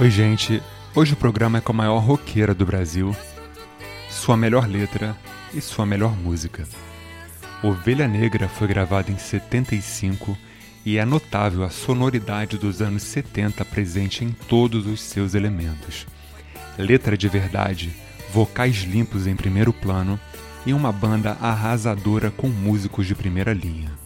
Oi, gente. Hoje o programa é com a maior roqueira do Brasil, sua melhor letra e sua melhor música. Ovelha Negra foi gravada em 75 e é notável a sonoridade dos anos 70 presente em todos os seus elementos. Letra de verdade, vocais limpos em primeiro plano e uma banda arrasadora com músicos de primeira linha.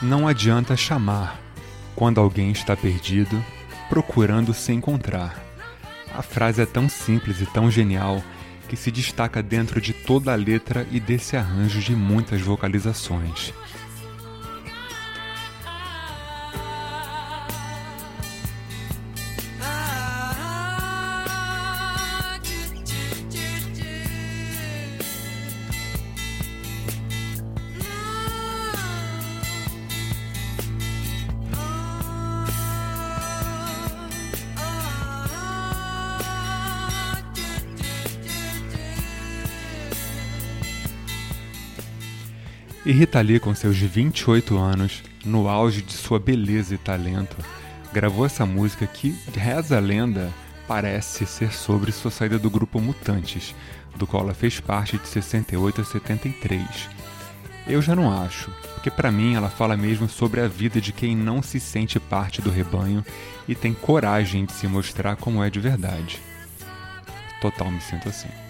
Não adianta chamar quando alguém está perdido, procurando se encontrar. A frase é tão simples e tão genial que se destaca dentro de toda a letra e desse arranjo de muitas vocalizações. E Rita Lee, com seus 28 anos, no auge de sua beleza e talento, gravou essa música que, reza a lenda, parece ser sobre sua saída do grupo Mutantes, do qual ela fez parte de 68 a 73. Eu já não acho, porque para mim ela fala mesmo sobre a vida de quem não se sente parte do rebanho e tem coragem de se mostrar como é de verdade. Total me sinto assim.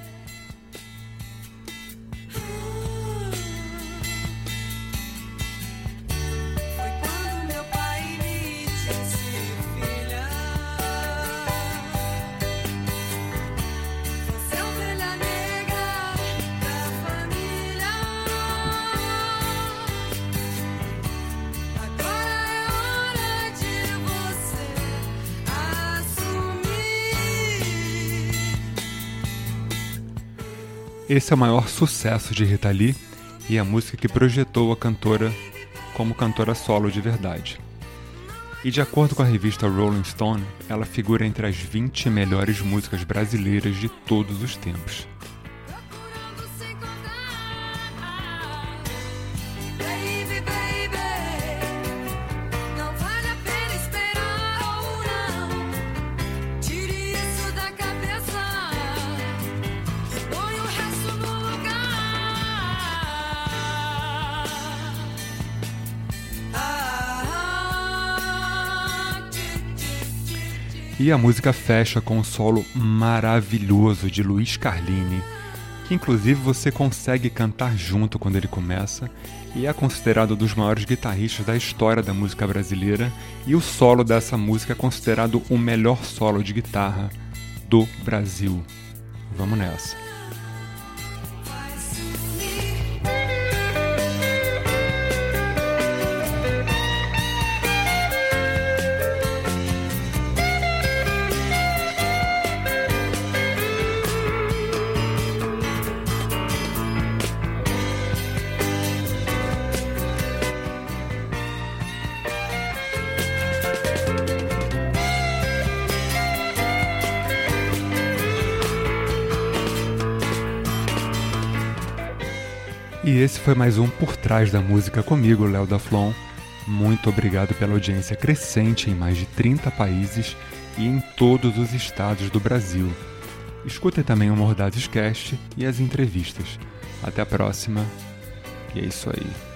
Esse é o maior sucesso de Rita Lee e a música que projetou a cantora como cantora solo de verdade. E de acordo com a revista Rolling Stone, ela figura entre as 20 melhores músicas brasileiras de todos os tempos. E a música fecha com um solo maravilhoso de Luiz Carlini, que inclusive você consegue cantar junto quando ele começa, e é considerado um dos maiores guitarristas da história da música brasileira, e o solo dessa música é considerado o melhor solo de guitarra do Brasil. Vamos nessa. E esse foi mais um Por Trás da Música comigo, Léo da Flon. Muito obrigado pela audiência crescente em mais de 30 países e em todos os estados do Brasil. Escutem também o Mordazes Cast e as entrevistas. Até a próxima. E é isso aí.